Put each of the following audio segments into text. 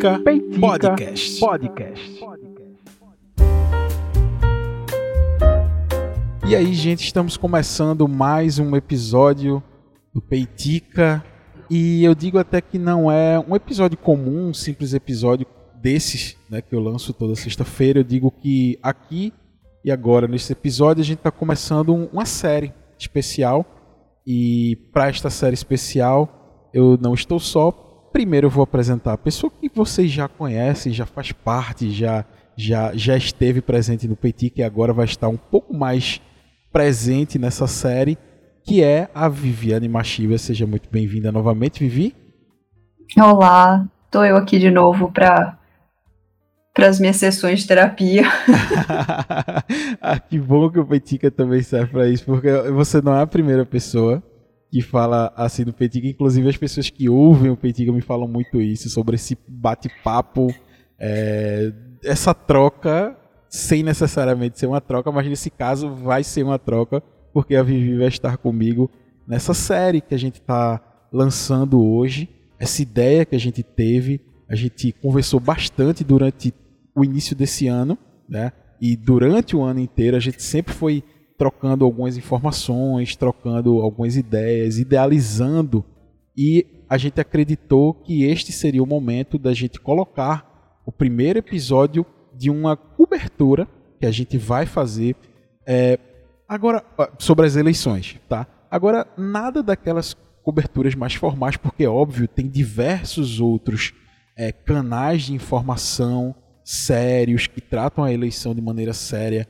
Peitica, Peitica Podcast. Podcast. E aí, gente, estamos começando mais um episódio do Peitica. E eu digo até que não é um episódio comum, um simples episódio desses, né, que eu lanço toda sexta-feira. Eu digo que aqui e agora, nesse episódio, a gente está começando uma série especial. E para esta série especial, eu não estou só. Primeiro eu vou apresentar a pessoa que vocês já conhecem, já faz parte, já, já, já esteve presente no Petit, e agora vai estar um pouco mais presente nessa série, que é a Viviane Machiva. Seja muito bem-vinda novamente, Vivi. Olá, estou eu aqui de novo para para as minhas sessões de terapia. ah, que bom que o Petica também serve para isso, porque você não é a primeira pessoa que fala assim do Petica, inclusive as pessoas que ouvem o Petica me falam muito isso, sobre esse bate-papo, é, essa troca, sem necessariamente ser uma troca, mas nesse caso vai ser uma troca, porque a Vivi vai estar comigo nessa série que a gente está lançando hoje, essa ideia que a gente teve, a gente conversou bastante durante o início desse ano, né? E durante o ano inteiro a gente sempre foi trocando algumas informações, trocando algumas ideias, idealizando e a gente acreditou que este seria o momento da gente colocar o primeiro episódio de uma cobertura que a gente vai fazer é, agora sobre as eleições, tá? Agora nada daquelas coberturas mais formais, porque óbvio tem diversos outros é, canais de informação sérios, que tratam a eleição de maneira séria,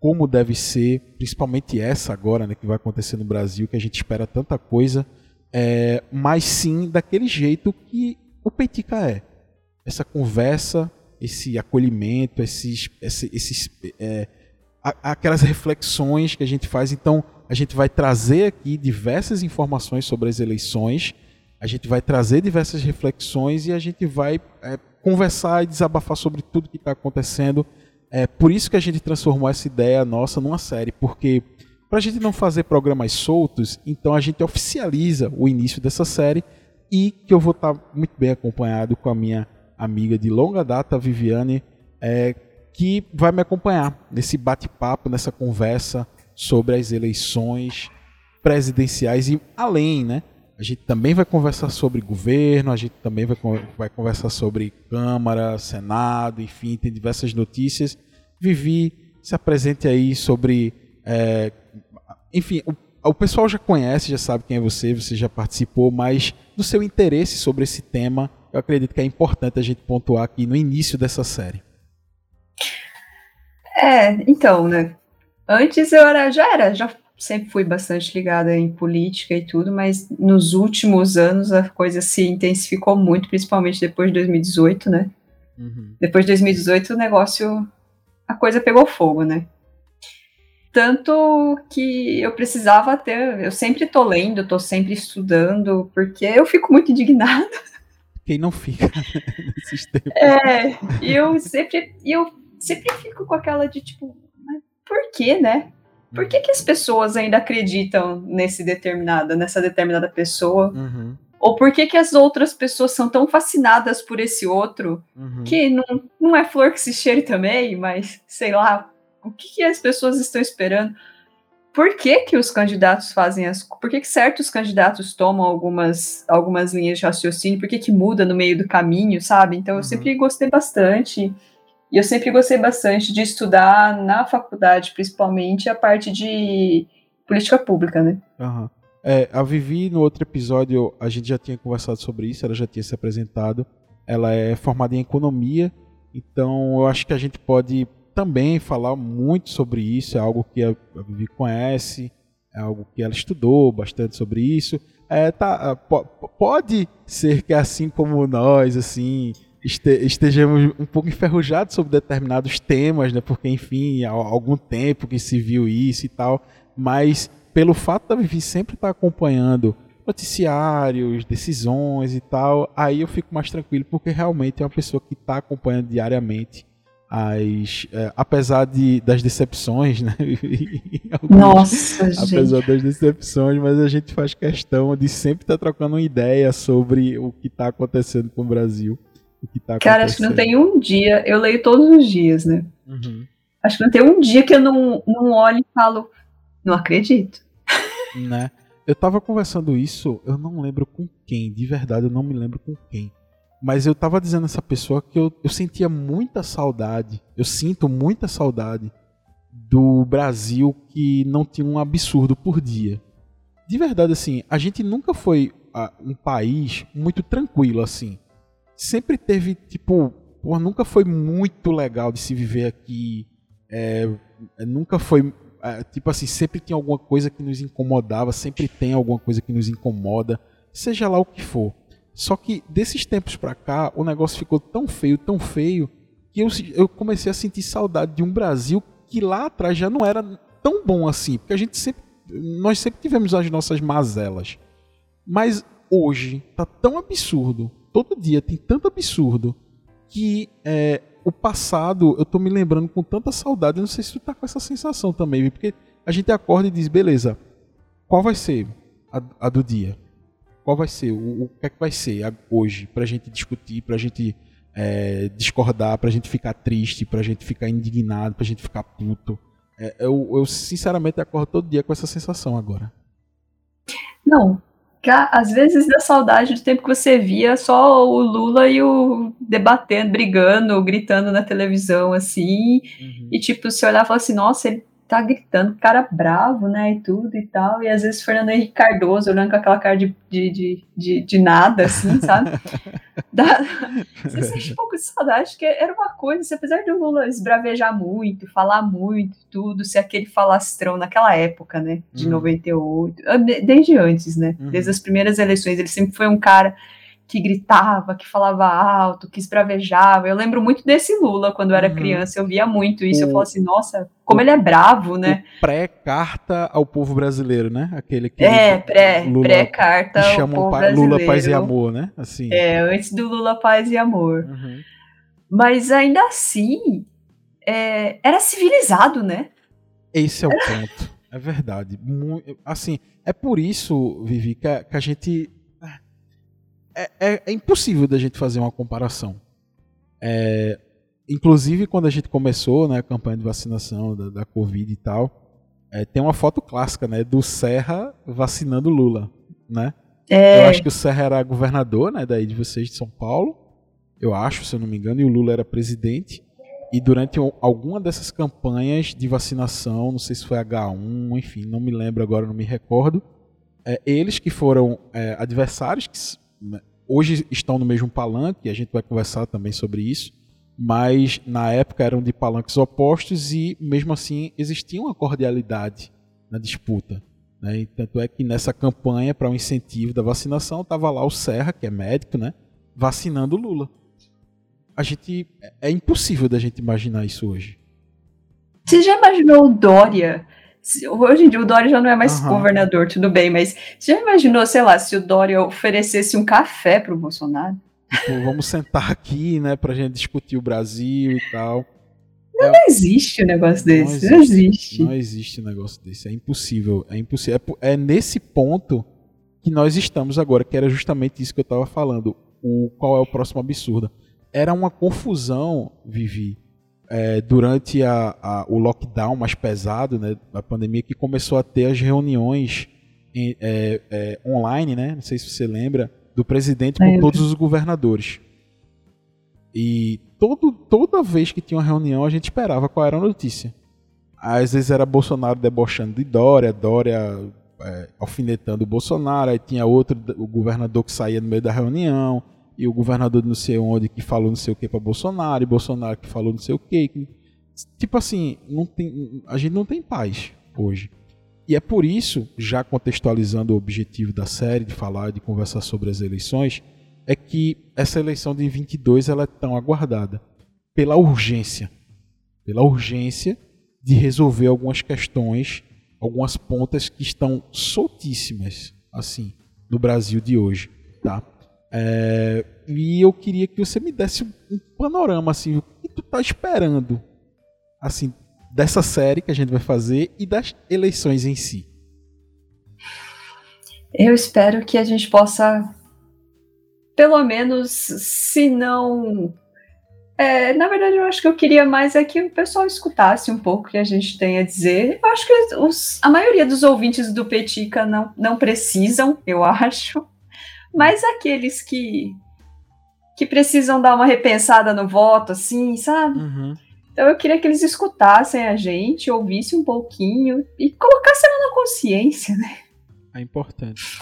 como deve ser, principalmente essa agora, né, que vai acontecer no Brasil, que a gente espera tanta coisa, é, mas sim daquele jeito que o Peitica é. Essa conversa, esse acolhimento, esses, esses, esses é, aquelas reflexões que a gente faz. Então, a gente vai trazer aqui diversas informações sobre as eleições, a gente vai trazer diversas reflexões e a gente vai é, conversar e desabafar sobre tudo que está acontecendo. É por isso que a gente transformou essa ideia nossa numa série, porque para a gente não fazer programas soltos, então a gente oficializa o início dessa série e que eu vou estar tá muito bem acompanhado com a minha amiga de longa data, Viviane, é, que vai me acompanhar nesse bate-papo, nessa conversa sobre as eleições presidenciais e além, né? A gente também vai conversar sobre governo, a gente também vai, vai conversar sobre Câmara, Senado, enfim, tem diversas notícias. Vivi, se apresente aí sobre. É, enfim, o, o pessoal já conhece, já sabe quem é você, você já participou, mas do seu interesse sobre esse tema, eu acredito que é importante a gente pontuar aqui no início dessa série. É, então, né? Antes eu era, já era, já sempre fui bastante ligada em política e tudo, mas nos últimos anos a coisa se intensificou muito, principalmente depois de 2018, né? Uhum. Depois de 2018 o negócio, a coisa pegou fogo, né? Tanto que eu precisava ter, eu sempre tô lendo, tô sempre estudando, porque eu fico muito indignada. Quem não fica nesses tempos? É, e eu sempre, eu sempre fico com aquela de tipo, por quê, né? Por que, que as pessoas ainda acreditam nesse determinada, nessa determinada pessoa? Uhum. Ou por que, que as outras pessoas são tão fascinadas por esse outro uhum. que não, não é flor que se cheire também, mas sei lá, o que, que as pessoas estão esperando? Por que, que os candidatos fazem as. Por que, que certos candidatos tomam algumas, algumas linhas de raciocínio? Por que, que muda no meio do caminho, sabe? Então eu uhum. sempre gostei bastante. E eu sempre gostei bastante de estudar na faculdade, principalmente a parte de política pública, né? Uhum. É, a Vivi, no outro episódio, a gente já tinha conversado sobre isso, ela já tinha se apresentado. Ela é formada em economia, então eu acho que a gente pode também falar muito sobre isso. É algo que a Vivi conhece, é algo que ela estudou bastante sobre isso. É, tá, pode ser que assim como nós, assim, estejamos um pouco enferrujados sobre determinados temas, né? Porque, enfim, há algum tempo que se viu isso e tal. Mas pelo fato da Vivi sempre estar acompanhando noticiários, decisões e tal, aí eu fico mais tranquilo, porque realmente é uma pessoa que está acompanhando diariamente as, é, apesar de, das decepções, né? Alguns, Nossa, apesar gente. das decepções, mas a gente faz questão de sempre estar tá trocando uma ideia sobre o que está acontecendo com o Brasil. O que tá Cara, acho que não tem um dia, eu leio todos os dias, né? Uhum. Acho que não tem um dia que eu não, não olho e falo, não acredito. Né? Eu tava conversando isso, eu não lembro com quem, de verdade eu não me lembro com quem. Mas eu tava dizendo a essa pessoa que eu, eu sentia muita saudade, eu sinto muita saudade do Brasil que não tinha um absurdo por dia. De verdade, assim, a gente nunca foi uh, um país muito tranquilo, assim. Sempre teve, tipo, pô, nunca foi muito legal de se viver aqui. É, nunca foi, é, tipo assim, sempre tinha alguma coisa que nos incomodava, sempre tem alguma coisa que nos incomoda, seja lá o que for. Só que desses tempos pra cá, o negócio ficou tão feio, tão feio, que eu, eu comecei a sentir saudade de um Brasil que lá atrás já não era tão bom assim, porque a gente sempre nós sempre tivemos as nossas mazelas. Mas hoje tá tão absurdo, todo dia tem tanto absurdo que é, o passado eu tô me lembrando com tanta saudade. Eu não sei se tu tá com essa sensação também, porque a gente acorda e diz, beleza, qual vai ser a, a do dia? Qual vai ser? O, o, que é que vai ser hoje pra gente discutir, pra gente é, discordar, pra gente ficar triste, pra gente ficar indignado, pra gente ficar puto. É, eu, eu, sinceramente acordo todo dia com essa sensação agora. Não. Às vezes dá saudade do tempo que você via só o Lula e o debatendo, brigando, gritando na televisão, assim. Uhum. E tipo, você olhar e falar assim, nossa, ele tá gritando, cara bravo, né, e tudo e tal, e às vezes Fernando Henrique Cardoso olhando com aquela cara de, de, de, de, de nada, assim, sabe? Dá, você sente um pouco de saudade, que era uma coisa, assim, apesar do Lula esbravejar muito, falar muito, tudo, ser aquele falastrão naquela época, né, de uhum. 98, desde antes, né, uhum. desde as primeiras eleições, ele sempre foi um cara que gritava, que falava alto, que esbravejava. Eu lembro muito desse Lula quando eu era uhum. criança, eu via muito isso. O, eu falava assim, nossa, como o, ele é bravo, né? Pré-carta ao povo brasileiro, né? Aquele que. É, pré-carta pré ao povo brasileiro. Lula, paz e amor, né? Assim. É, antes do Lula, paz e amor. Uhum. Mas ainda assim, é, era civilizado, né? Esse é o ponto. É verdade. Assim, é por isso, Vivi, que a, que a gente é, é, é, impossível da gente fazer uma comparação. É, inclusive, quando a gente começou né, a campanha de vacinação da, da Covid e tal, é, tem uma foto clássica né, do Serra vacinando Lula. Né? É. Eu acho que o Serra era governador né, daí de vocês de São Paulo, eu acho, se eu não me engano, e o Lula era presidente. E durante alguma dessas campanhas de vacinação, não sei se foi H1, enfim, não me lembro agora, não me recordo, é, eles que foram é, adversários, que né, hoje estão no mesmo palanque, a gente vai conversar também sobre isso, mas na época eram de palanques opostos e mesmo assim existia uma cordialidade na disputa. Né? E tanto é que nessa campanha para o um incentivo da vacinação estava lá o Serra, que é médico, né? vacinando Lula. A gente é, é impossível da gente imaginar isso hoje. Você já imaginou o Dória Hoje em dia o Dória já não é mais uhum. governador, tudo bem, mas você já imaginou, sei lá, se o Dória oferecesse um café para o Bolsonaro? Tipo, vamos sentar aqui, né, pra gente discutir o Brasil e tal. Não, é, não existe um negócio desse, não existe, não existe. Não existe um negócio desse, é impossível, é impossível. É, é nesse ponto que nós estamos agora, que era justamente isso que eu estava falando. O, qual é o próximo absurdo? Era uma confusão, Vivi, é, durante a, a, o lockdown mais pesado né, da pandemia, que começou a ter as reuniões em, é, é, online, né, não sei se você lembra, do presidente com todos os governadores. E todo, toda vez que tinha uma reunião, a gente esperava qual era a notícia. Às vezes era Bolsonaro debochando de Dória, Dória é, alfinetando o Bolsonaro, aí tinha outro, o governador que saía no meio da reunião, e o governador de não sei onde que falou não sei o que para Bolsonaro, e Bolsonaro que falou não sei o que. Tipo assim, não tem, a gente não tem paz hoje. E é por isso, já contextualizando o objetivo da série, de falar, de conversar sobre as eleições, é que essa eleição de 22 ela é tão aguardada pela urgência, pela urgência de resolver algumas questões, algumas pontas que estão soltíssimas assim no Brasil de hoje, tá? É, e eu queria que você me desse um panorama, assim, o que tu tá esperando, assim, dessa série que a gente vai fazer e das eleições em si. Eu espero que a gente possa pelo menos, se não. É, na verdade, eu acho que eu queria mais é que o pessoal escutasse um pouco o que a gente tem a dizer. Eu acho que os, a maioria dos ouvintes do Petica não, não precisam, eu acho. Mas aqueles que, que precisam dar uma repensada no voto, assim, sabe? Uhum. Então eu queria que eles escutassem a gente, ouvissem um pouquinho e colocassem ela na consciência, né? É importante.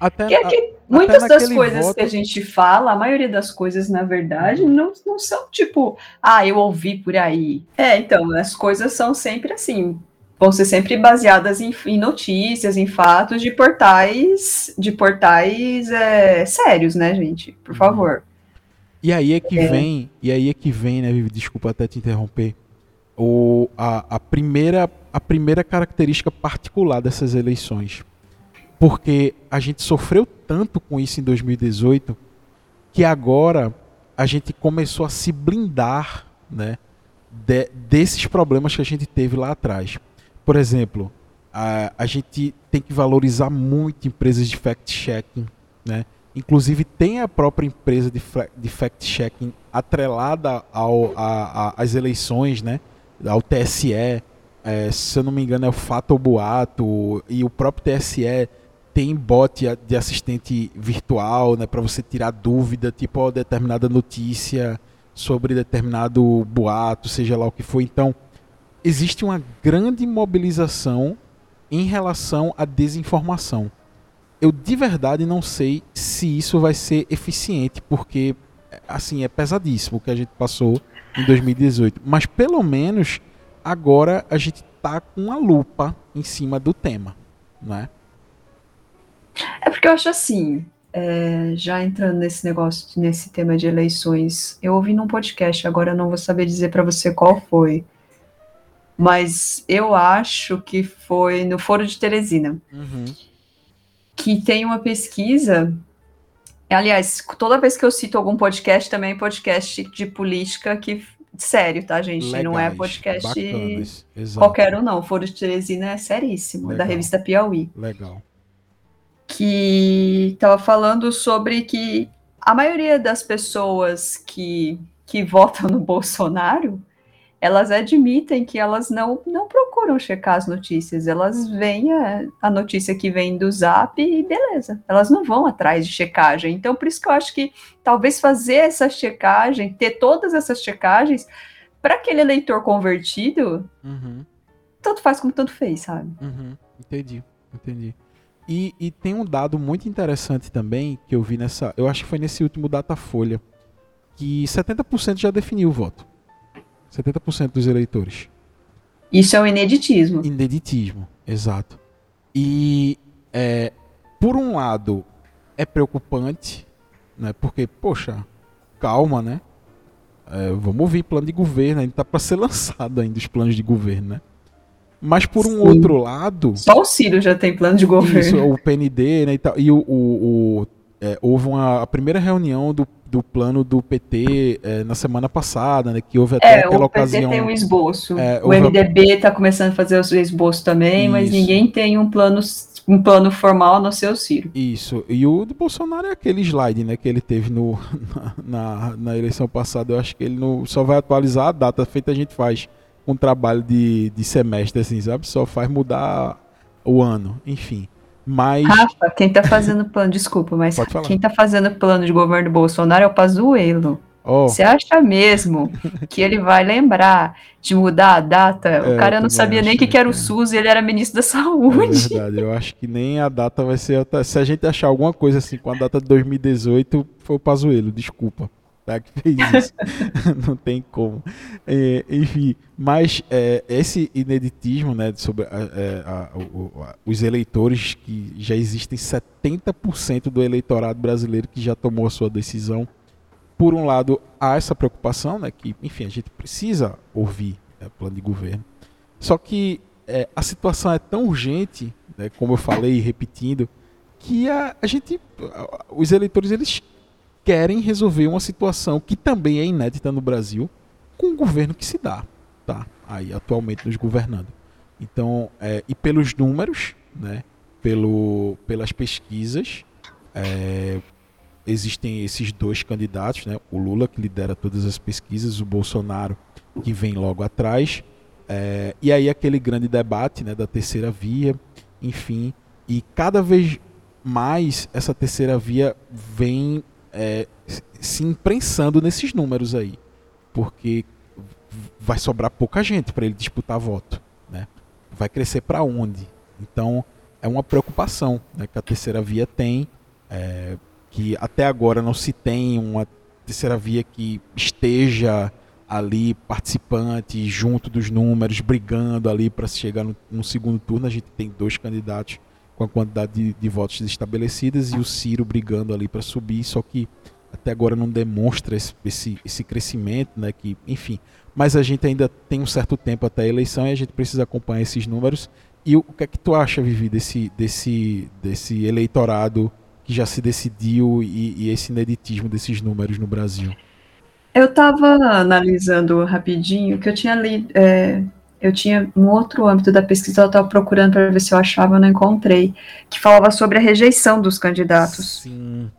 Até, é que muitas das coisas voto... que a gente fala, a maioria das coisas, na verdade, não, não são tipo, ah, eu ouvi por aí. É, então, as coisas são sempre assim. Vão ser sempre baseadas em, em notícias, em fatos de portais, de portais é, sérios, né, gente? Por uhum. favor. E aí é que é. vem, e aí é que vem, né, Vivi, desculpa até te interromper. O, a, a, primeira, a primeira característica particular dessas eleições porque a gente sofreu tanto com isso em 2018 que agora a gente começou a se blindar né, de, desses problemas que a gente teve lá atrás. Por exemplo, a, a gente tem que valorizar muito empresas de fact-checking. Né? Inclusive, tem a própria empresa de, de fact-checking atrelada ao, a, a, às eleições, né? ao TSE. É, se eu não me engano, é o Fato ou Boato. E o próprio TSE tem bot de assistente virtual, né, para você tirar dúvida, tipo determinada notícia sobre determinado boato, seja lá o que for. Então, existe uma grande mobilização em relação à desinformação. Eu de verdade não sei se isso vai ser eficiente, porque assim é pesadíssimo o que a gente passou em 2018, mas pelo menos agora a gente tá com uma lupa em cima do tema, né? É porque eu acho assim, é, já entrando nesse negócio, nesse tema de eleições, eu ouvi num podcast, agora eu não vou saber dizer para você qual foi, mas eu acho que foi no Foro de Teresina, uhum. que tem uma pesquisa. Aliás, toda vez que eu cito algum podcast, também é podcast de política que sério, tá, gente? Legais, não é podcast qualquer um, não. Foro de Teresina é seríssimo, Legal. da revista Piauí. Legal que estava falando sobre que a maioria das pessoas que, que votam no Bolsonaro, elas admitem que elas não, não procuram checar as notícias, elas veem a, a notícia que vem do Zap e beleza, elas não vão atrás de checagem. Então, por isso que eu acho que talvez fazer essa checagem, ter todas essas checagens, para aquele eleitor convertido, uhum. tanto faz como tanto fez, sabe? Uhum. Entendi, entendi. E, e, tem um dado muito interessante também que eu vi nessa. Eu acho que foi nesse último Datafolha. Que 70% já definiu o voto. 70% dos eleitores. Isso é o ineditismo. Ineditismo, exato. E é, por um lado é preocupante, né? Porque, poxa, calma, né? É, vamos ouvir plano de governo, ainda tá para ser lançado ainda os planos de governo, né? Mas por um Sim. outro lado. Só o Ciro já tem plano de governo. Isso, o PND, né? E, tal, e o, o, o é, houve uma, a primeira reunião do, do plano do PT é, na semana passada, né? Que houve até é, aquela ocasião. O PT tem um esboço. É, o MDB está começando a fazer o seu esboço também, Isso. mas ninguém tem um plano um plano formal no seu Ciro. Isso. E o do Bolsonaro é aquele slide, né, que ele teve no, na, na, na eleição passada. Eu acho que ele não, só vai atualizar a data, feita a gente faz um trabalho de, de semestre, assim, sabe? Só faz mudar o ano, enfim. Mas. Rafa, quem tá fazendo plano, desculpa, mas quem tá fazendo plano de governo Bolsonaro é o Pazuello. Oh. Você acha mesmo que ele vai lembrar de mudar a data? É, o cara não sabia nem o que, que era o SUS e ele era ministro da Saúde. É verdade, eu acho que nem a data vai ser. Se a gente achar alguma coisa assim com a data de 2018, foi o Pazuello, desculpa tá? Que fez isso. não tem como. É, enfim, mas é, esse ineditismo, né, sobre a, é, a, a, os eleitores, que já existem 70% do eleitorado brasileiro que já tomou a sua decisão. Por um lado, há essa preocupação, né, que, enfim, a gente precisa ouvir né, plano de governo. Só que é, a situação é tão urgente, né, como eu falei, repetindo, que a, a gente, os eleitores, eles querem resolver uma situação que também é inédita no Brasil com o governo que se dá, tá? Aí atualmente nos governando. Então, é, e pelos números, né? Pelo, pelas pesquisas, é, existem esses dois candidatos, né? O Lula que lidera todas as pesquisas, o Bolsonaro que vem logo atrás. É, e aí aquele grande debate, né, da terceira via, enfim, e cada vez mais essa terceira via vem é, se imprensando nesses números aí, porque vai sobrar pouca gente para ele disputar voto, né? Vai crescer para onde? Então é uma preocupação né, que a terceira via tem, é, que até agora não se tem uma terceira via que esteja ali participante junto dos números, brigando ali para chegar no, no, segundo turno. A gente tem dois candidatos com a quantidade de, de votos estabelecidas e o Ciro brigando ali para subir, só que até agora não demonstra esse, esse, esse crescimento, né? Que, enfim, mas a gente ainda tem um certo tempo até a eleição e a gente precisa acompanhar esses números. E o, o que é que tu acha, Vivi, desse, desse, desse eleitorado que já se decidiu e, e esse ineditismo desses números no Brasil? Eu estava analisando rapidinho que eu tinha lido. É, eu tinha um outro âmbito da pesquisa, eu estava procurando para ver se eu achava, eu não encontrei, que falava sobre a rejeição dos candidatos. Sim.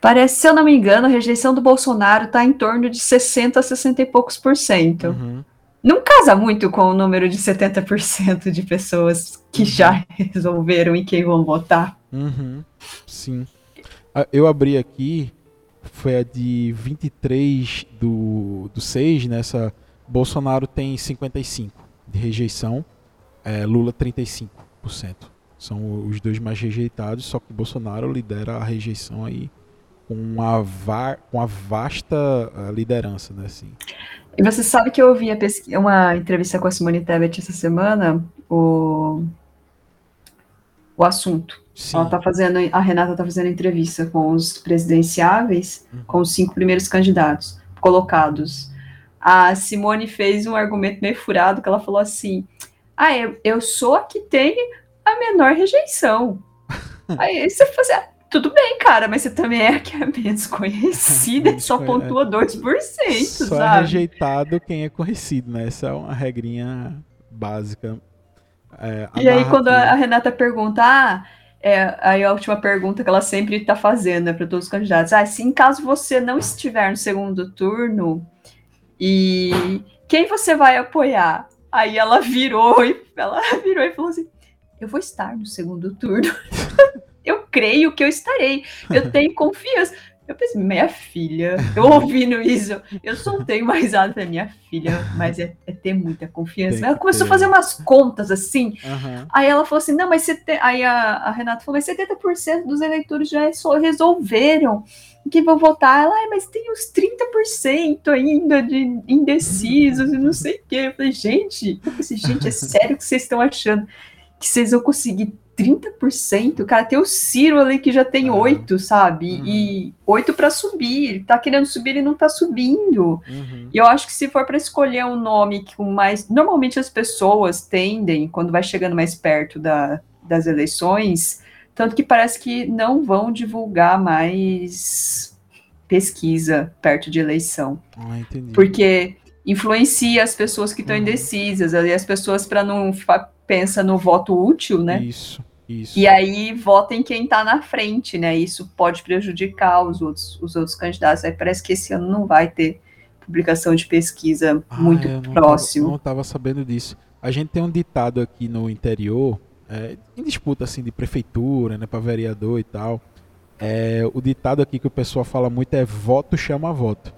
Parece, se eu não me engano, a rejeição do Bolsonaro está em torno de 60 a 60 e poucos por cento. Uhum. Não casa muito com o número de 70% de pessoas que uhum. já resolveram em quem vão votar. Uhum. Sim. Ah, eu abri aqui, foi a de 23 do, do 6, nessa. Bolsonaro tem 55 de rejeição, é, Lula 35%. São os dois mais rejeitados, só que Bolsonaro lidera a rejeição aí com uma, va uma vasta uh, liderança, né? Assim. E você sabe que eu ouvi uma entrevista com a Simone Tebet essa semana, o, o assunto. Sim. Ela tá fazendo, a Renata está fazendo entrevista com os presidenciáveis, uhum. com os cinco primeiros candidatos colocados. A Simone fez um argumento meio furado, que ela falou assim: Ah, eu, eu sou a que tem a menor rejeição. Aí você fazia, tudo bem, cara, mas você também é a que é menos conhecida e só pontua 2%, só sabe? Só é rejeitado quem é conhecido, né? Essa é uma regrinha básica. É, e aí, quando a Renata pergunta, ah, é, aí a última pergunta que ela sempre está fazendo né, para todos os candidatos, ah, se em caso você não estiver no segundo turno, e quem você vai apoiar? Aí ela virou e ela virou e falou assim: eu vou estar no segundo turno. eu creio que eu estarei. Eu tenho confiança. Eu pensei, minha filha, eu ouvindo isso, eu soltei mais alto da minha filha, mas é, é, ter muita confiança. Ela começou ter. a fazer umas contas assim. Uhum. Aí ela falou assim: não, mas você aí a, a, Renata falou, mas 70% dos eleitores já só resolveram que vão votar. Ela, mas tem uns 30% ainda de indecisos e não sei o quê. Eu falei, gente, eu falei, gente, é sério que vocês estão achando que vocês vão conseguir 30%, cara, tem o Ciro ali que já tem oito, uhum. sabe? Uhum. E oito para subir. Ele tá querendo subir e não tá subindo. Uhum. E eu acho que se for para escolher um nome que mais. Normalmente as pessoas tendem, quando vai chegando mais perto da, das eleições, tanto que parece que não vão divulgar mais pesquisa perto de eleição. Ah, entendi. Porque influencia as pessoas que estão uhum. indecisas, ali as pessoas para não pensa no voto útil, né? Isso. Isso. E aí vota em quem está na frente, né? Isso pode prejudicar os outros, os outros candidatos. Aí parece que esse ano não vai ter publicação de pesquisa ah, muito próximo. Tava, não estava sabendo disso. A gente tem um ditado aqui no interior, é, em disputa assim de prefeitura, né, para vereador e tal. É, o ditado aqui que o pessoal fala muito é voto chama voto.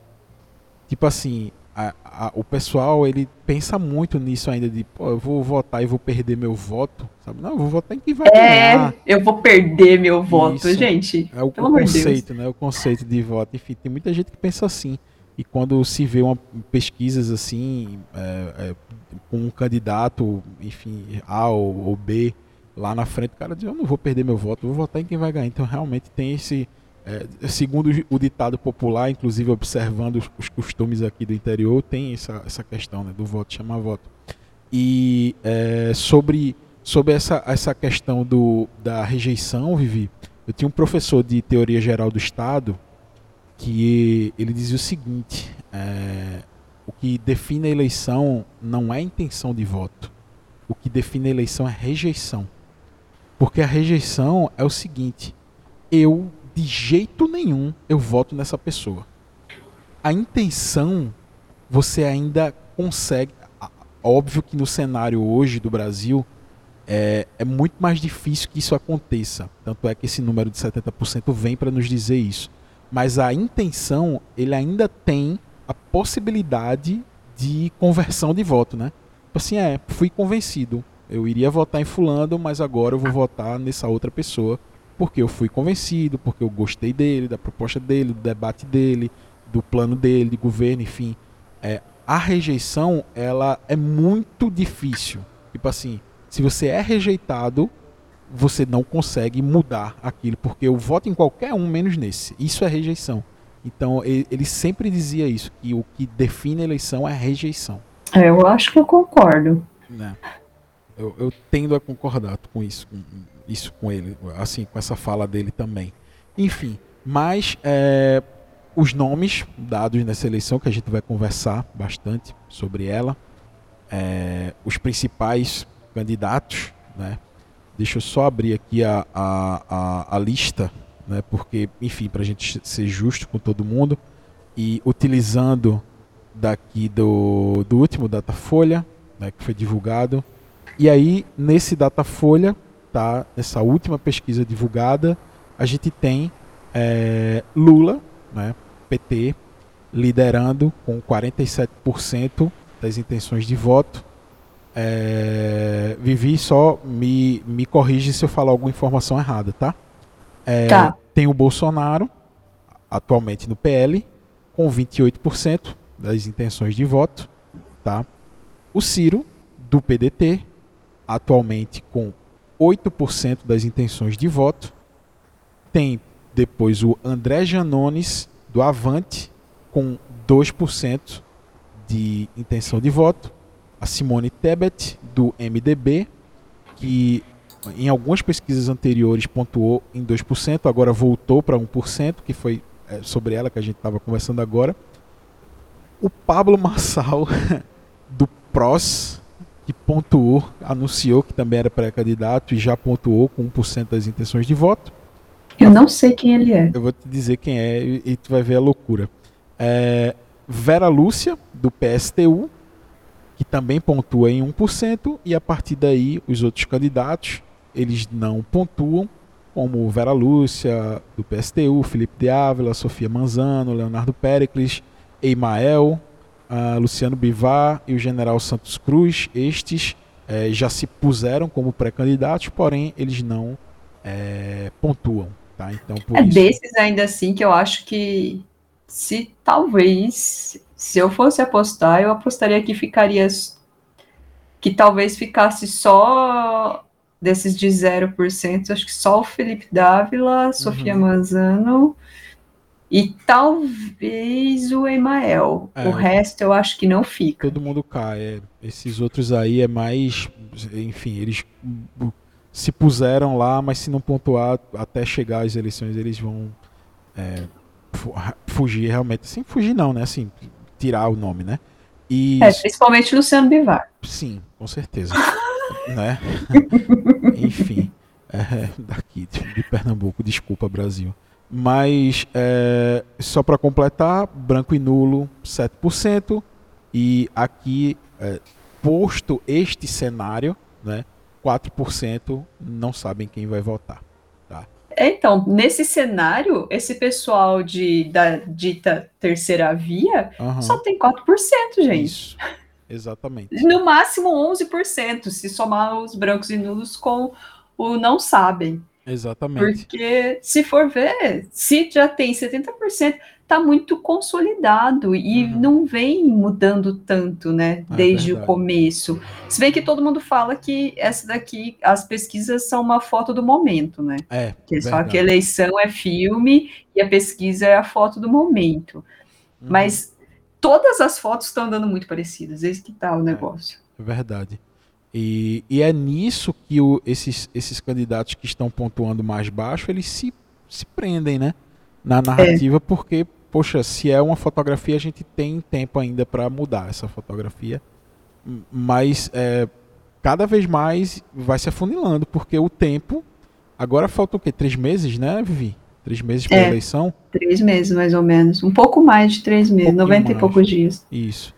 Tipo assim, a, a, o pessoal ele pensa muito nisso ainda de pô, eu vou votar e vou perder meu voto, sabe? Não, eu vou votar em quem vai é, ganhar. eu vou perder meu voto, Isso. gente. É o, o conceito, né? O conceito de voto. Enfim, tem muita gente que pensa assim. E quando se vê uma pesquisas assim, é, é, com um candidato, enfim, A ou, ou B lá na frente, o cara diz, eu não vou perder meu voto, vou votar em quem vai ganhar. Então realmente tem esse é, segundo o ditado popular, inclusive observando os, os, costumes aqui do interior, tem essa, essa questão né, do voto chamar voto. E é, sobre, sobre essa, essa questão do, da rejeição, Vivi, eu tinha um professor de teoria geral do Estado que ele dizia o seguinte: é, o que define a eleição não é a intenção de voto, o que define a eleição é rejeição. Porque a rejeição é o seguinte: eu de jeito nenhum eu voto nessa pessoa. A intenção você ainda consegue. Óbvio que no cenário hoje do Brasil é, é muito mais difícil que isso aconteça. Tanto é que esse número de 70% vem para nos dizer isso. Mas a intenção, ele ainda tem a possibilidade de conversão de voto, né? Tipo assim, é, fui convencido. Eu iria votar em fulano, mas agora eu vou votar nessa outra pessoa porque eu fui convencido, porque eu gostei dele, da proposta dele, do debate dele, do plano dele, de governo, enfim. É, a rejeição, ela é muito difícil. Tipo assim, se você é rejeitado, você não consegue mudar aquilo, porque eu voto em qualquer um menos nesse. Isso é rejeição. Então, ele, sempre dizia isso, que o que define a eleição é a rejeição. É, eu acho que eu concordo. Né? Eu, eu, tendo a concordar com isso, com isso com ele, assim, com essa fala dele também. Enfim, mas é, os nomes dados nessa eleição, que a gente vai conversar bastante sobre ela, é, os principais candidatos, né? Deixa eu só abrir aqui a, a, a, a lista, né? Porque, enfim, para a gente ser justo com todo mundo e utilizando daqui do, do último Datafolha, né, que foi divulgado. E aí, nesse Datafolha, tá, nessa última pesquisa divulgada, a gente tem é, Lula, né, PT, liderando com 47% das intenções de voto. É, Vivi, só me, me corrige se eu falar alguma informação errada, tá? É, tá. Tem o Bolsonaro, atualmente no PL, com 28% das intenções de voto, tá? O Ciro, do PDT, atualmente com 8% das intenções de voto. Tem depois o André Janones, do Avante, com 2% de intenção de voto. A Simone Tebet, do MDB, que em algumas pesquisas anteriores pontuou em 2%, agora voltou para 1%, que foi é, sobre ela que a gente estava conversando agora. O Pablo Massal, do PROS, que pontuou, anunciou que também era pré-candidato e já pontuou com 1% das intenções de voto. Eu não sei quem ele é. Eu vou te dizer quem é e, tu vai ver a loucura. É Vera Lúcia, do PSTU, que também pontua em 1%, e a partir daí os outros candidatos, eles não pontuam, como Vera Lúcia, do PSTU, Felipe de Ávila, Sofia Manzano, Leonardo Pericles, Eimael, uh, Luciano Bivar e o general Santos Cruz. Estes eh, já se puseram como pré-candidatos, porém eles não eh, pontuam. Tá? Então, é isso... desses ainda assim que eu acho que se talvez, se eu fosse apostar, eu apostaria que ficaria que talvez ficasse só desses de 0%, acho que só o Felipe Dávila, Sofia uhum. Manzano e talvez o Emael. É, o resto eu acho que não fica. Todo mundo cai. É. Esses outros aí é mais. Enfim, eles se puseram lá, mas se não pontuar até chegar às eleições, eles vão é, fugir realmente. Assim, fugir não, né? Assim, tirar o nome, né? E... É, principalmente Luciano Bivar. Sim, com certeza. né? Enfim, é, daqui de Pernambuco, desculpa Brasil. Mas é, só para completar, branco e nulo 7%. E aqui, é, posto este cenário, né, 4% não sabem quem vai votar. Tá? Então, nesse cenário, esse pessoal de, da dita terceira via uhum. só tem 4%, gente. Isso. Exatamente. No máximo 11%, se somar os brancos e nulos com o não sabem. Exatamente. Porque, se for ver, se já tem 70%, está muito consolidado e uhum. não vem mudando tanto, né, é desde o começo. Se bem que todo mundo fala que essa daqui, as pesquisas são uma foto do momento, né? É. Que só que a eleição é filme e a pesquisa é a foto do momento. Uhum. Mas todas as fotos estão dando muito parecidas, esse que tá o é, negócio. É verdade. E, e é nisso que o, esses, esses candidatos que estão pontuando mais baixo, eles se, se prendem, né? Na narrativa, é. porque, poxa, se é uma fotografia, a gente tem tempo ainda para mudar essa fotografia. Mas é, cada vez mais vai se afunilando, porque o tempo. Agora faltam o quê? Três meses, né, Vivi? Três meses para é, eleição? Três meses, mais ou menos. Um pouco mais de três meses, um 90 mais. e poucos dias. Isso.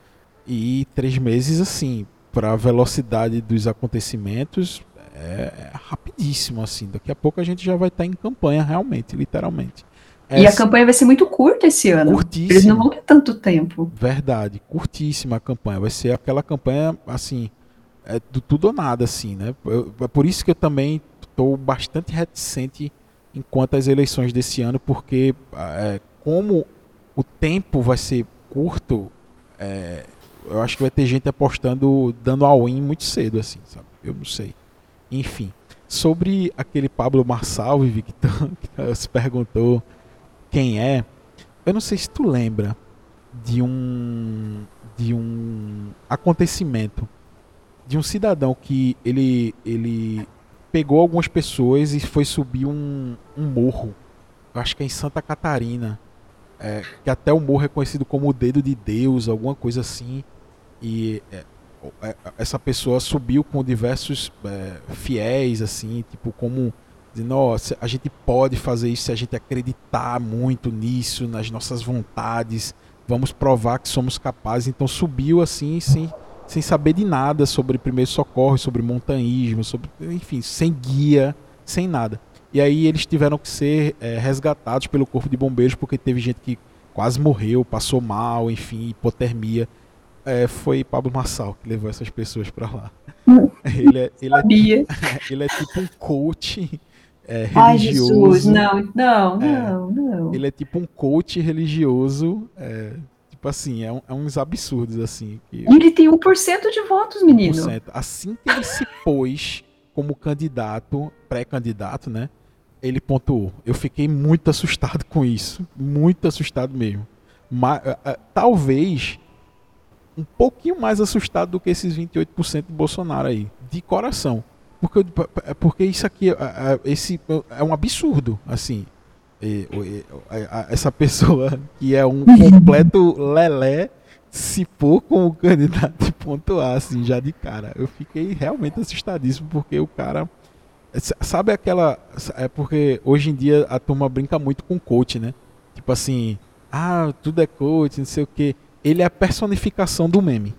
E três meses, assim, para a velocidade dos acontecimentos, é, é, rapidíssimo, assim. Daqui a pouco a gente já vai estar tá em campanha, realmente, literalmente. Essa... E a campanha vai ser muito curta esse ano. Curtíssima. Eles não vão ter tanto tempo. Verdade, curtíssima a campanha. Vai ser aquela campanha, assim, é do tudo ou nada, assim, né? é por isso que eu também estou bastante reticente enquanto às eleições desse ano, porque é, como o tempo vai ser curto, é, eu acho que vai ter gente apostando, dando all-in muito cedo, assim, sabe? Eu não sei. Enfim, sobre aquele Pablo Marçal, que, que se perguntou quem é, eu não sei se tu lembra de um de um acontecimento de um cidadão que ele ele pegou algumas pessoas e foi subir um, um morro, acho que é em Santa Catarina, é, que até o morro é conhecido como o dedo de Deus, alguma coisa assim, e é, é essa pessoa subiu com diversos é, fiéis, assim, tipo como dizendo, a gente pode fazer isso se a gente acreditar muito nisso, nas nossas vontades, vamos provar que somos capazes. Então subiu assim, sem sem saber de nada sobre primeiro socorro, sobre montanhismo, sobre, enfim, sem guia, sem nada. E aí eles tiveram que ser é, resgatados pelo corpo de bombeiros porque teve gente que quase morreu, passou mal, enfim, hipotermia. É, foi Pablo Massal que levou essas pessoas para lá. Ele é, ele, é, ele é tipo um coach é, religioso. Ai, Jesus, não, não, é, não, não. Ele é tipo um coach religioso é, Tipo assim, é, um, é uns absurdos, assim. Que... E ele tem 1% de votos, menino. 1%. Assim que ele se pôs como candidato, pré-candidato, né? Ele pontuou. Eu fiquei muito assustado com isso. Muito assustado mesmo. Mas, uh, uh, talvez um pouquinho mais assustado do que esses 28% de Bolsonaro aí. De coração. Porque, porque isso aqui, uh, esse é um absurdo, assim essa pessoa que é um completo lelé se pôr como candidato e pontuar assim já de cara. Eu fiquei realmente assustadíssimo porque o cara sabe aquela é porque hoje em dia a turma brinca muito com coach, né? Tipo assim, ah, tudo é coach, não sei o que. Ele é a personificação do meme.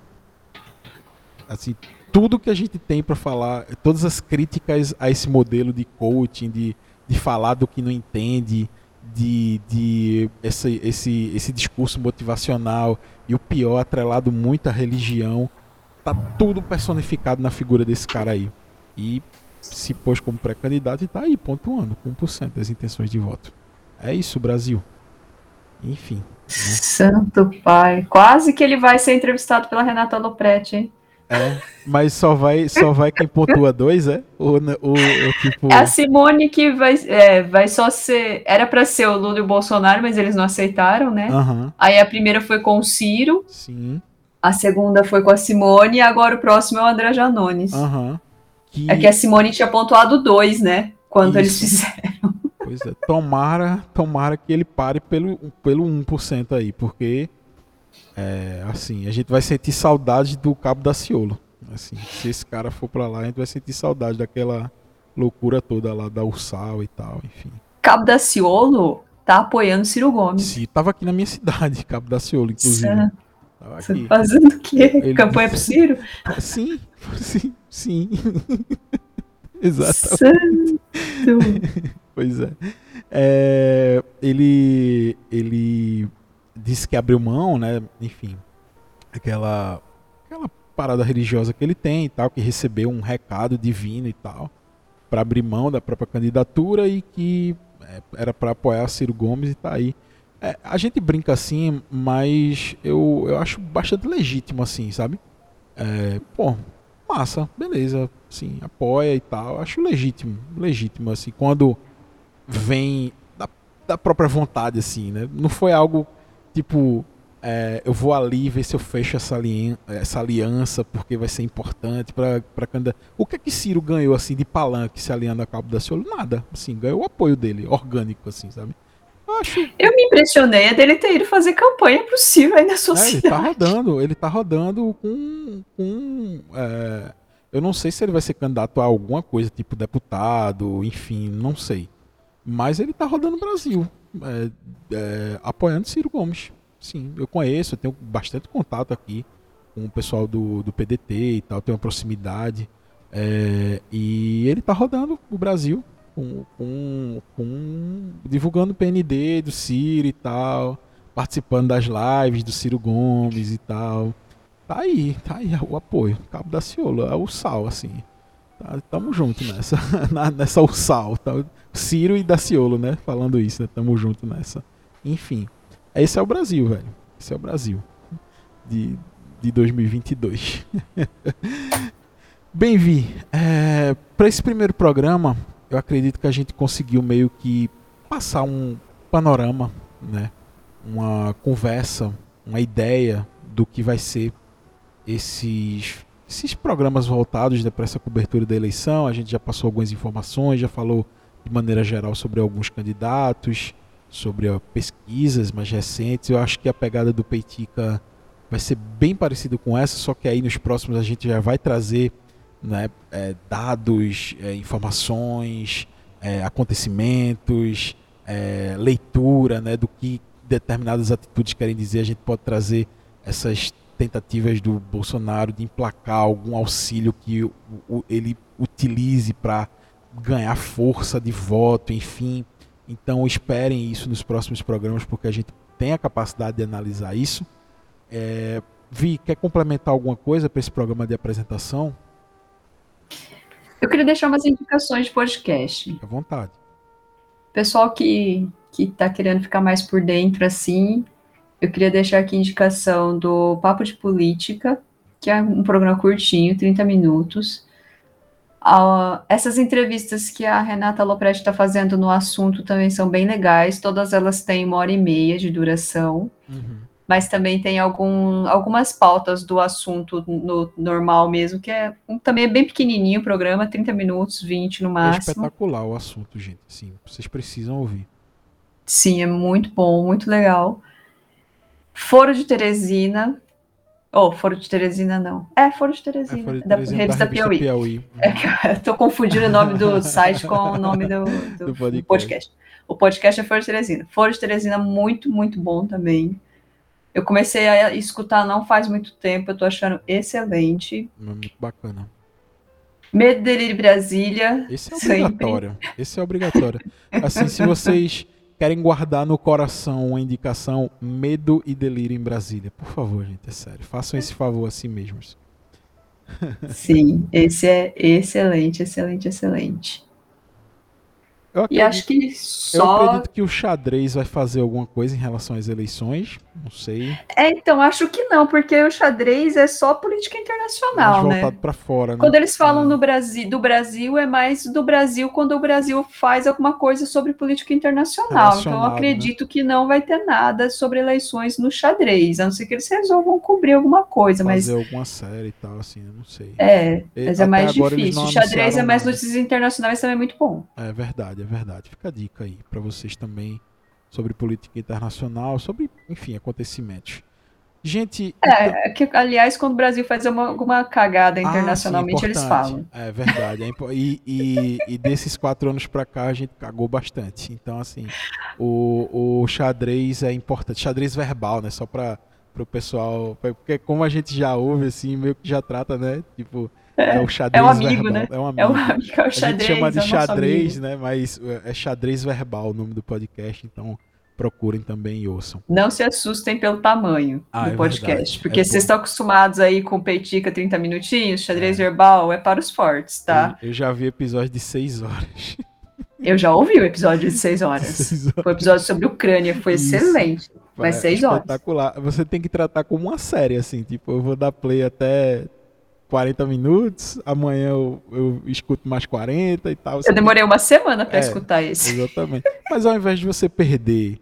Assim, tudo que a gente tem para falar, todas as críticas a esse modelo de coaching, de de falar do que não entende, de, de esse, esse, esse discurso motivacional e o pior, atrelado muito à religião. Tá tudo personificado na figura desse cara aí. E se pôs como pré-candidato e tá aí pontuando com 1% das intenções de voto. É isso, Brasil. Enfim. Né? Santo pai. Quase que ele vai ser entrevistado pela Renata Lopretti, hein? É, mas só vai, só vai quem pontua dois, é? Ou, ou, ou tipo... É a Simone que vai, é, vai só ser. Era para ser o Lula e o Bolsonaro, mas eles não aceitaram, né? Uhum. Aí a primeira foi com o Ciro. Sim. A segunda foi com a Simone e agora o próximo é o André Janones. Uhum. Que... É que a Simone tinha pontuado dois, né? Quando Isso. eles fizeram. Pois é, tomara, tomara que ele pare pelo, pelo 1% aí, porque é, assim, a gente vai sentir saudade do Cabo da Ciolo. Assim, se esse cara for para lá, a gente vai sentir saudade daquela loucura toda lá da Ursal e tal, enfim. Cabo da Ciolo tá apoiando Ciro Gomes. Sim, tava aqui na minha cidade, Cabo da Ciolo, inclusive. Você tá fazendo o quê? Ele... Campanha pro Ciro? Sim, sim, sim. Exatamente. pois é. é. Ele. Ele disse que abriu mão, né? Enfim, aquela, aquela parada religiosa que ele tem e tal, que recebeu um recado divino e tal, para abrir mão da própria candidatura e que é, era para apoiar Ciro Gomes e tá aí. É, a gente brinca assim, mas eu, eu acho bastante legítimo assim, sabe? É, pô, massa, beleza, sim, apoia e tal. Acho legítimo, legítimo assim, quando vem da, da própria vontade assim, né? Não foi algo tipo, é, eu vou ali ver se eu fecho essa, aliança, essa aliança porque vai ser importante para candidato. O que é que Ciro ganhou assim de palanque se alinhando a Cabo da Ciolo? Nada, assim, ganhou o apoio dele, orgânico assim, sabe? Eu, me impressionei dele ter ido fazer campanha pro aí na sociedade. É, ele tá rodando, ele tá rodando com, com é, eu não sei se ele vai ser candidato a alguma coisa, tipo deputado, enfim, não sei. Mas ele está rodando o Brasil, é, é, apoiando Ciro Gomes. Sim, eu conheço, eu tenho bastante contato aqui com o pessoal do, do PDT e tal, tenho uma proximidade. É, e ele está rodando o Brasil, com, com, com, divulgando o PND do Ciro e tal, participando das lives do Ciro Gomes e tal. Tá aí, tá aí o apoio. Cabo da Ciolo, é o sal, assim. Tá, tamo junto nessa, na, nessa o sal. Tá, Ciro e Daciolo, né? Falando isso, né? Tamo junto nessa. Enfim, esse é o Brasil, velho. Esse é o Brasil de, de 2022. Bem, Vi, é, para esse primeiro programa, eu acredito que a gente conseguiu meio que passar um panorama, né? Uma conversa, uma ideia do que vai ser esses, esses programas voltados né, para essa cobertura da eleição. A gente já passou algumas informações, já falou de maneira geral sobre alguns candidatos, sobre pesquisas mais recentes. Eu acho que a pegada do Peitica vai ser bem parecido com essa, só que aí nos próximos a gente já vai trazer né, é, dados, é, informações, é, acontecimentos, é, leitura né, do que determinadas atitudes querem dizer. A gente pode trazer essas tentativas do Bolsonaro de emplacar algum auxílio que o, o, ele utilize para ganhar força de voto, enfim. Então esperem isso nos próximos programas, porque a gente tem a capacidade de analisar isso. É, Vi, quer complementar alguma coisa para esse programa de apresentação? Eu queria deixar umas indicações de podcast. À vontade. Pessoal que que está querendo ficar mais por dentro assim, eu queria deixar aqui a indicação do Papo de Política, que é um programa curtinho, 30 minutos. Uh, essas entrevistas que a Renata Lopretti está fazendo no assunto também são bem legais, todas elas têm uma hora e meia de duração, uhum. Mas também tem algum, algumas pautas do assunto no, normal mesmo, que é um, também é bem pequenininho o programa, 30 minutos, 20 no é máximo. É espetacular o assunto, gente, sim, vocês precisam ouvir. Sim, é muito bom, muito legal. Foro de Teresina. Oh, Foro de Teresina não. É, Foro de Teresina. É, Foro de Teresina da, revista, da Piauí. Piauí. É, tô confundindo o nome do site com o nome do, do, do podcast. podcast. O podcast é Foro de Teresina. Foro de Teresina, muito, muito bom também. Eu comecei a escutar não faz muito tempo, eu tô achando excelente. Muito bacana. Medo, Delírio Brasília. Esse é obrigatório. Sempre. Esse é obrigatório. Assim, se vocês querem guardar no coração uma indicação Medo e Delírio em Brasília. Por favor, gente, é sério. Façam esse favor a si mesmos. Sim, esse é excelente, excelente, excelente. Eu acredito, e acho que só. Eu acredito que o xadrez vai fazer alguma coisa em relação às eleições. Não sei. É, então, acho que não, porque o xadrez é só política internacional, mais né? voltado para fora, né? Quando eles falam é. no Brasil, do Brasil, é mais do Brasil quando o Brasil faz alguma coisa sobre política internacional. Então, eu né? acredito né? que não vai ter nada sobre eleições no xadrez, a não ser que eles resolvam cobrir alguma coisa, fazer mas. alguma série e tal, assim, eu não sei. É, mas é mais difícil. O xadrez é mais notícias internacionais também é muito bom. É verdade é verdade. Fica a dica aí para vocês também sobre política internacional, sobre, enfim, acontecimentos. Gente. É, então... É que, aliás, quando o Brasil faz uma, alguma cagada internacionalmente, ah, sim, eles falam. É verdade. É e, e, e, desses quatro anos para cá, a gente cagou bastante. Então, assim, o, o xadrez é importante. Xadrez verbal, né? Só para o pessoal. Porque, como a gente já ouve, assim, meio que já trata, né? Tipo é, o xadrez é um amigo, verbal. né? É um amigo. É, um amigo, é o xadrez. A gente chama de é xadrez, né? Mas é, é xadrez verbal o nome do podcast, então procurem também e ouçam. Não se assustem pelo tamanho ah, do é podcast, verdade. porque é vocês estão acostumados aí com peitica 30 minutinhos, xadrez é. verbal é para os fortes, tá? Eu, eu já vi episódio de 6 horas. Eu já ouvi o episódio de 6 horas. horas. Foi o episódio sobre Ucrânia, foi Isso. excelente. Mas 6 horas. Espetacular. Você tem que tratar como uma série, assim, tipo, eu vou dar play até 40 minutos, amanhã eu, eu escuto mais 40 e tal. Eu demorei uma semana para é, escutar isso. Exatamente. Mas ao invés de você perder,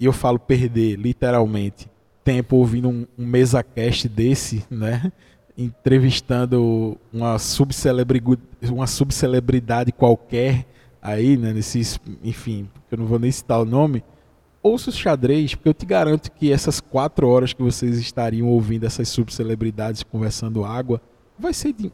e eu falo perder literalmente, tempo ouvindo um, um mesa cast desse, né? Entrevistando uma subcelebridade, uma subcelebridade qualquer aí, né? Nesses, enfim, eu não vou nem citar o nome. Ouça o xadrez, porque eu te garanto que essas quatro horas que vocês estariam ouvindo essas subcelebridades conversando água, vai ser de,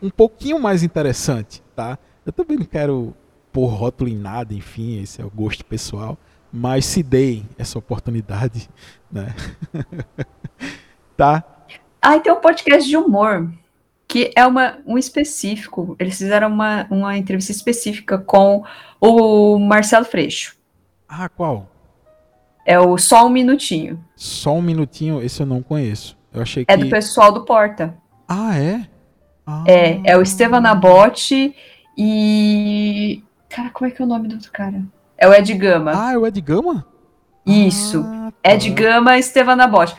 um pouquinho mais interessante, tá? Eu também não quero pôr rótulo em nada, enfim, esse é o gosto pessoal. Mas se deem essa oportunidade, né? tá? Ah, e tem um podcast de humor, que é uma, um específico. Eles fizeram uma, uma entrevista específica com o Marcelo Freixo. Ah, qual? É o Só Um Minutinho. Só Um Minutinho, esse eu não conheço. Eu achei é que... do pessoal do Porta. Ah, é? Ah. É, é o Estevam Nabote e. Cara, como é que é o nome do outro cara? É o Ed Gama. Ah, é o Ed Gama? Isso. Ah, tá. Ed Gama e Estevam Nabote.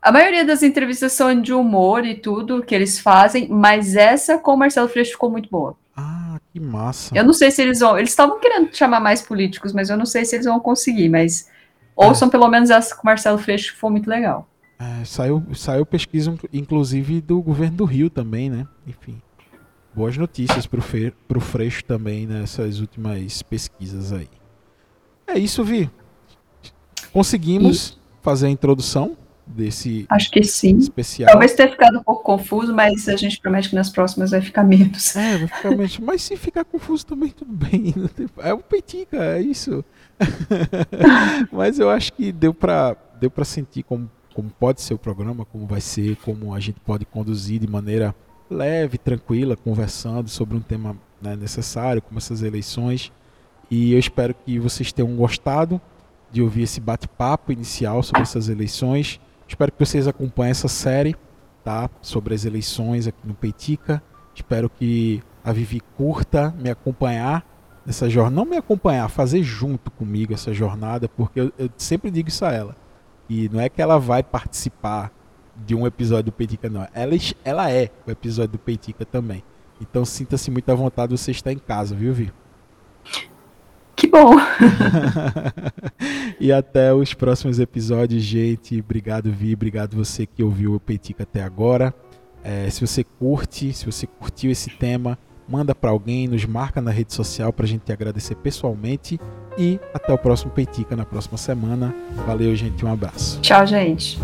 A maioria das entrevistas são de humor e tudo que eles fazem, mas essa com o Marcelo Freixo ficou muito boa. Ah, que massa. Eu não sei se eles vão. Eles estavam querendo chamar mais políticos, mas eu não sei se eles vão conseguir. Mas ouçam é. pelo menos essa com o Marcelo Freixo, que foi muito legal. É, saiu, saiu pesquisa, inclusive, do governo do Rio também, né? Enfim. Boas notícias pro, Fe, pro Freixo também nessas últimas pesquisas aí. É isso, Vi. Conseguimos e... fazer a introdução desse Acho que sim. especial. Talvez tenha ficado um pouco confuso, mas a gente promete que nas próximas vai ficar menos. É, vai ficar menos. mas se ficar confuso também, tudo bem. É o Petica, é isso. mas eu acho que deu para deu pra sentir como, como pode ser o programa, como vai ser, como a gente pode conduzir de maneira leve, tranquila, conversando sobre um tema né, necessário, como essas eleições. E eu espero que vocês tenham gostado de ouvir esse bate-papo inicial sobre essas eleições. Espero que vocês acompanhem essa série, tá? Sobre as eleições aqui no Peitica. Espero que a Vivi curta me acompanhar nessa jornada. Não me acompanhar, fazer junto comigo essa jornada, porque eu, eu sempre digo isso a ela. E não é que ela vai participar de um episódio do Peitica, não. Ela, ela é o episódio do Peitica também. Então sinta-se muito à vontade você está em casa, viu, Vi? Que bom! e até os próximos episódios, gente. Obrigado, Vi. Obrigado você que ouviu o Peitica até agora. É, se você curte, se você curtiu esse tema, manda para alguém, nos marca na rede social para a gente te agradecer pessoalmente. E até o próximo Peitica na próxima semana. Valeu, gente. Um abraço. Tchau, gente.